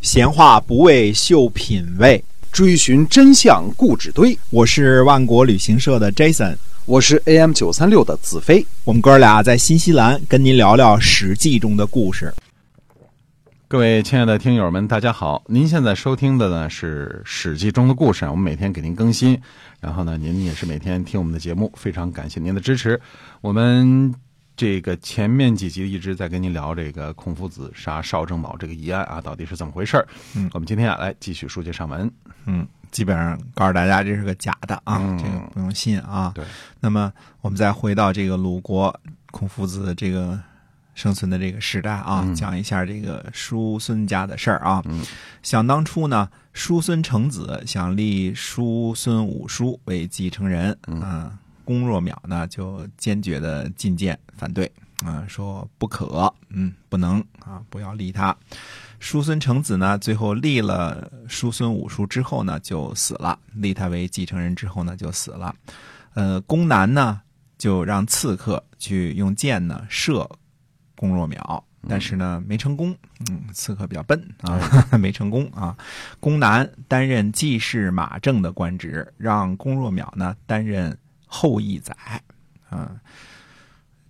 闲话不为秀品味，追寻真相故纸堆。我是万国旅行社的 Jason，我是 AM 九三六的子飞。我们哥俩在新西兰跟您聊聊《史记》中的故事。各位亲爱的听友们，大家好！您现在收听的呢是《史记》中的故事，我们每天给您更新。然后呢，您也是每天听我们的节目，非常感谢您的支持。我们这个前面几集一直在跟您聊这个孔夫子杀邵正宝这个疑案啊，到底是怎么回事嗯，我们今天啊来继续书接上文。嗯，基本上告诉大家这是个假的啊，这个不用信啊。对。那么我们再回到这个鲁国孔夫子这个。生存的这个时代啊，讲一下这个叔孙家的事儿啊。想当初呢，叔孙成子想立叔孙武叔为继承人，嗯，公若淼呢就坚决的进谏反对，啊，说不可，嗯，不能啊，不要立他。叔孙成子呢，最后立了叔孙武叔之后呢，就死了，立他为继承人之后呢，就死了。呃，公南呢就让刺客去用箭呢射。公若淼，但是呢没成功。嗯，刺客比较笨啊，没成功啊。公南担任记事马正的官职，让公若淼呢担任后羿宰。啊，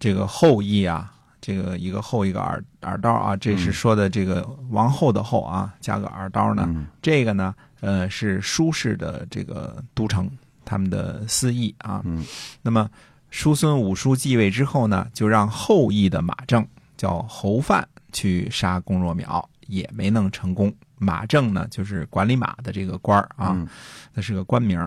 这个后羿啊，这个一个后一个耳耳刀啊，这是说的这个王后的后啊，加个耳刀呢。这个呢，呃，是舒氏的这个都城，他们的司役啊。嗯，那么叔孙武叔继位之后呢，就让后羿的马正。叫侯范去杀公若淼，也没能成功。马正呢，就是管理马的这个官儿啊，那是个官名。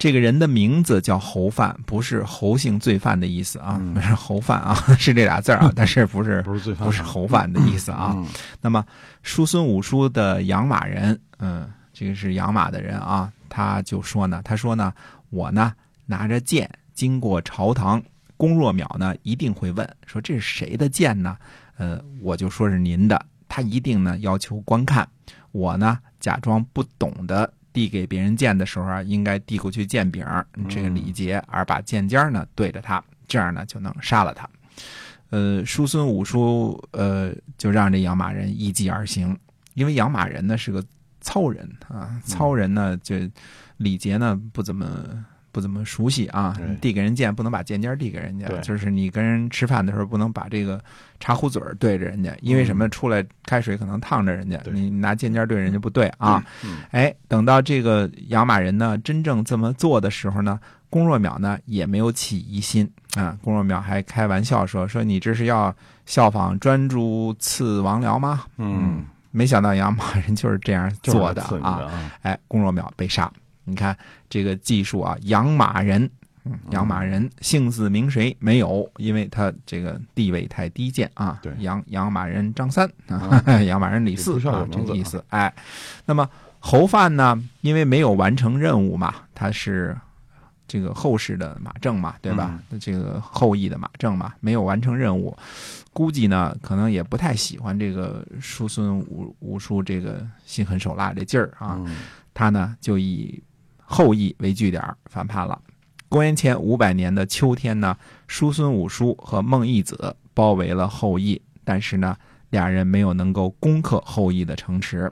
这个人的名字叫侯范，不是侯姓罪犯的意思啊，是侯范啊，是这俩字啊，但是不是不是罪犯，不是侯范的意思啊。那么叔孙武叔的养马人，嗯，这个是养马的人啊，他就说呢，他说呢，我呢拿着剑经过朝堂。龚若淼呢，一定会问说：“这是谁的剑呢？”呃，我就说是您的。他一定呢要求观看。我呢假装不懂得递给别人剑的时候啊，应该递过去剑柄这个礼节，而把剑尖呢对着他，这样呢就能杀了他。呃，叔孙武叔呃就让这养马人依计而行，因为养马人呢是个糙人啊，糙人呢就礼节呢不怎么。不怎么熟悉啊，递给人剑不能把剑尖递给人家，就是你跟人吃饭的时候不能把这个茶壶嘴对着人家，因为什么？出来开水可能烫着人家，你拿剑尖对人家不对啊。哎，等到这个养马人呢真正这么做的时候呢，龚若淼呢也没有起疑心啊。龚若淼还开玩笑说：“说你这是要效仿专诸刺王僚吗？”嗯，没想到养马人就是这样做的啊。哎，龚若淼被杀。你看这个技术啊，养马人，养马人姓字名谁没有？因为他这个地位太低贱啊。对，养养马人张三，养马人李四啊，这个意思。哎，那么侯范呢？因为没有完成任务嘛，他是这个后世的马正嘛，对吧？这个后裔的马正嘛，没有完成任务，估计呢，可能也不太喜欢这个叔孙武武叔这个心狠手辣这劲儿啊。他呢，就以。后羿为据点反叛了。公元前五百年的秋天呢，叔孙武叔和孟义子包围了后羿，但是呢，俩人没有能够攻克后羿的城池。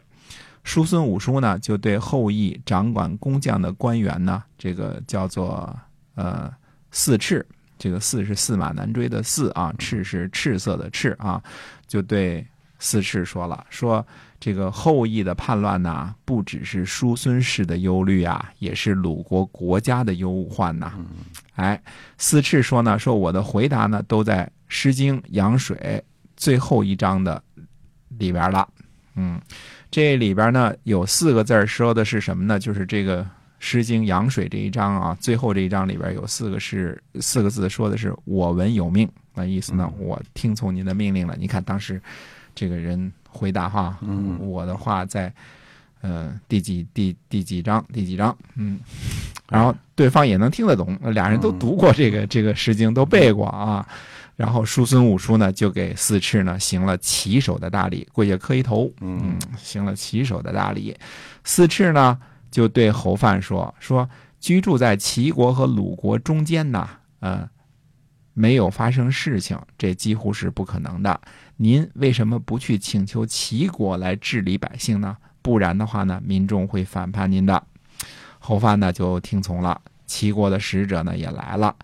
叔孙武叔呢，就对后羿掌管工匠的官员呢，这个叫做呃四赤，这个四是驷马难追的四啊，赤是赤色的赤啊，就对四赤说了说。这个后羿的叛乱呢，不只是叔孙氏的忧虑啊，也是鲁国国家的忧患呐。哎，四赤说呢，说我的回答呢，都在《诗经·阳水》最后一章的里边了。嗯，这里边呢有四个字说的是什么呢？就是这个《诗经·阳水》这一章啊，最后这一章里边有四个是四个字，说的是“我闻有命”，那意思呢，我听从您的命令了。你看当时这个人。回答哈，我的话在，呃，第几第第几章第几章，嗯，然后对方也能听得懂，俩人都读过这个这个诗经，都背过啊。然后叔孙武叔呢，就给四赤呢行了起手的大礼，跪下磕一头，嗯，行了起手的大礼。四赤呢就对侯范说：“说居住在齐国和鲁国中间呢，呃，没有发生事情，这几乎是不可能的。”您为什么不去请求齐国来治理百姓呢？不然的话呢，民众会反叛您的。侯范呢就听从了，齐国的使者呢也来了。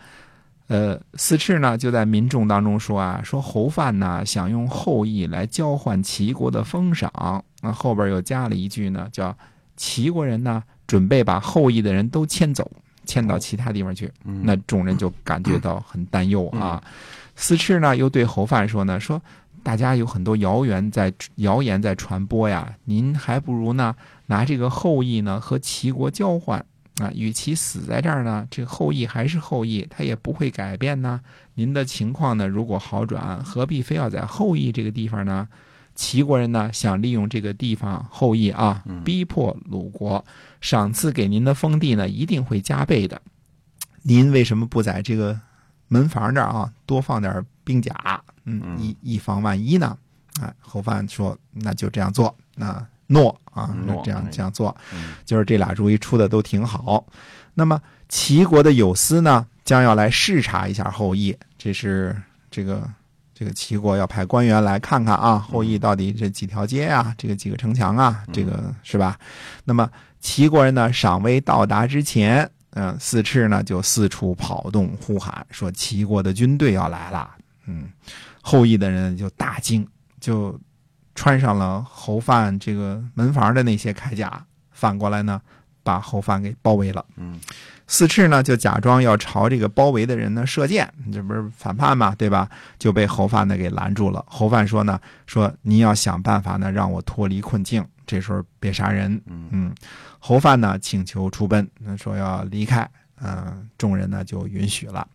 呃，四赤呢就在民众当中说啊，说侯范呢想用后裔来交换齐国的封赏。那后边又加了一句呢，叫齐国人呢准备把后裔的人都迁走，迁到其他地方去。那众人就感觉到很担忧啊。四赤呢又对侯范说呢，说大家有很多谣言在谣言在传播呀，您还不如呢拿这个后裔呢和齐国交换。啊，与其死在这儿呢，这后羿还是后羿，他也不会改变呢。您的情况呢，如果好转，何必非要在后羿这个地方呢？齐国人呢，想利用这个地方后裔啊，逼迫鲁国，赏赐给您的封地呢，一定会加倍的。您为什么不在这个门房这儿啊，多放点兵甲？嗯，以以防万一呢？啊，侯范说，那就这样做。那。诺啊，这样这样做，就是这俩主意出的都挺好。那么齐国的有司呢，将要来视察一下后裔，这是这个这个齐国要派官员来看看啊，后羿到底这几条街啊，这个几个城墙啊，这个是吧？那么齐国人呢，尚未到达之前，嗯，四赤呢就四处跑动呼喊，说齐国的军队要来了。嗯，后羿的人就大惊，就。穿上了侯范这个门房的那些铠甲，反过来呢，把侯范给包围了。嗯，四赤呢就假装要朝这个包围的人呢射箭，这不是反叛嘛，对吧？就被侯范呢给拦住了。侯范说呢，说你要想办法呢让我脱离困境，这时候别杀人。嗯，侯范呢请求出奔，那说要离开，嗯，众人呢就允许了。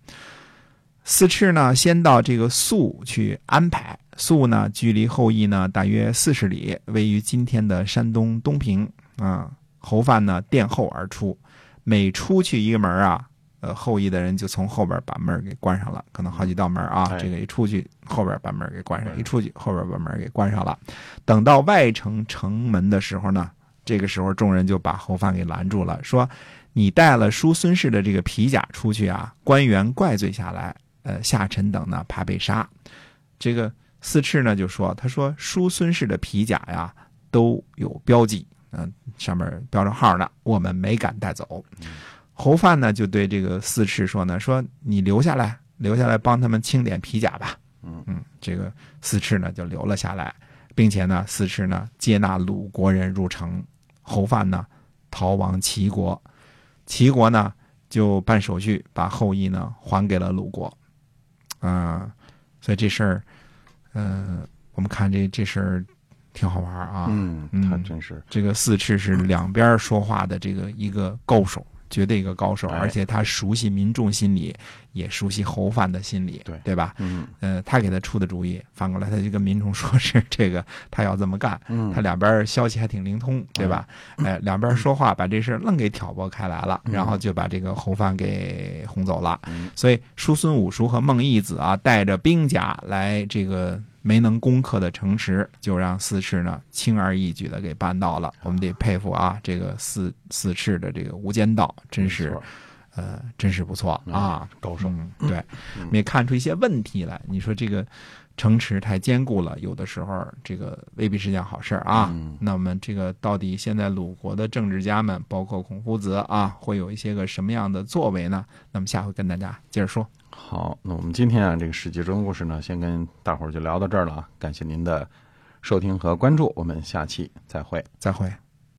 四赤呢先到这个宿去安排。宿呢，距离后羿呢大约四十里，位于今天的山东东平。啊，侯范呢殿后而出，每出去一个门啊，呃，后羿的人就从后边把门给关上了，可能好几道门啊。这个一出去，后边把门给关上；一出去，后边把门给关上了。等到外城城门的时候呢，这个时候众人就把侯范给拦住了，说：“你带了叔孙氏的这个皮甲出去啊，官员怪罪下来，呃，下臣等呢怕被杀。”这个。四赤呢就说：“他说叔孙氏的皮甲呀都有标记，嗯，上面标着号呢，我们没敢带走。”侯范呢就对这个四赤说：“呢说你留下来，留下来帮他们清点皮甲吧。”嗯嗯，这个四赤呢就留了下来，并且呢四赤呢接纳鲁国人入城，侯范呢逃亡齐国，齐国呢就办手续把后羿呢还给了鲁国。嗯，所以这事儿。嗯，我们看这这事儿挺好玩啊。嗯，他真是这个四赤是两边说话的这个一个高手，绝对一个高手，而且他熟悉民众心理，也熟悉侯范的心理，对对吧？嗯，呃，他给他出的主意，反过来他就跟民众 说是这个他要这么干。嗯，他两边消息还挺灵通，对吧？哎，两边说话把这事愣给挑拨开来了，然后就把这个侯范给轰走了。所以叔孙武叔和孟义子啊，带着兵甲来这个。没能攻克的城池，就让四赤呢轻而易举的给办到了。我们得佩服啊，这个四四赤的这个无间道，真是，呃，真是不错啊，高手。对，我们也看出一些问题来。你说这个城池太坚固了，有的时候这个未必是件好事啊。那我们这个到底现在鲁国的政治家们，包括孔夫子啊，会有一些个什么样的作为呢？那么下回跟大家接着说。好，那我们今天啊，这个《史记》中故事呢，先跟大伙儿就聊到这儿了啊！感谢您的收听和关注，我们下期再会，再会。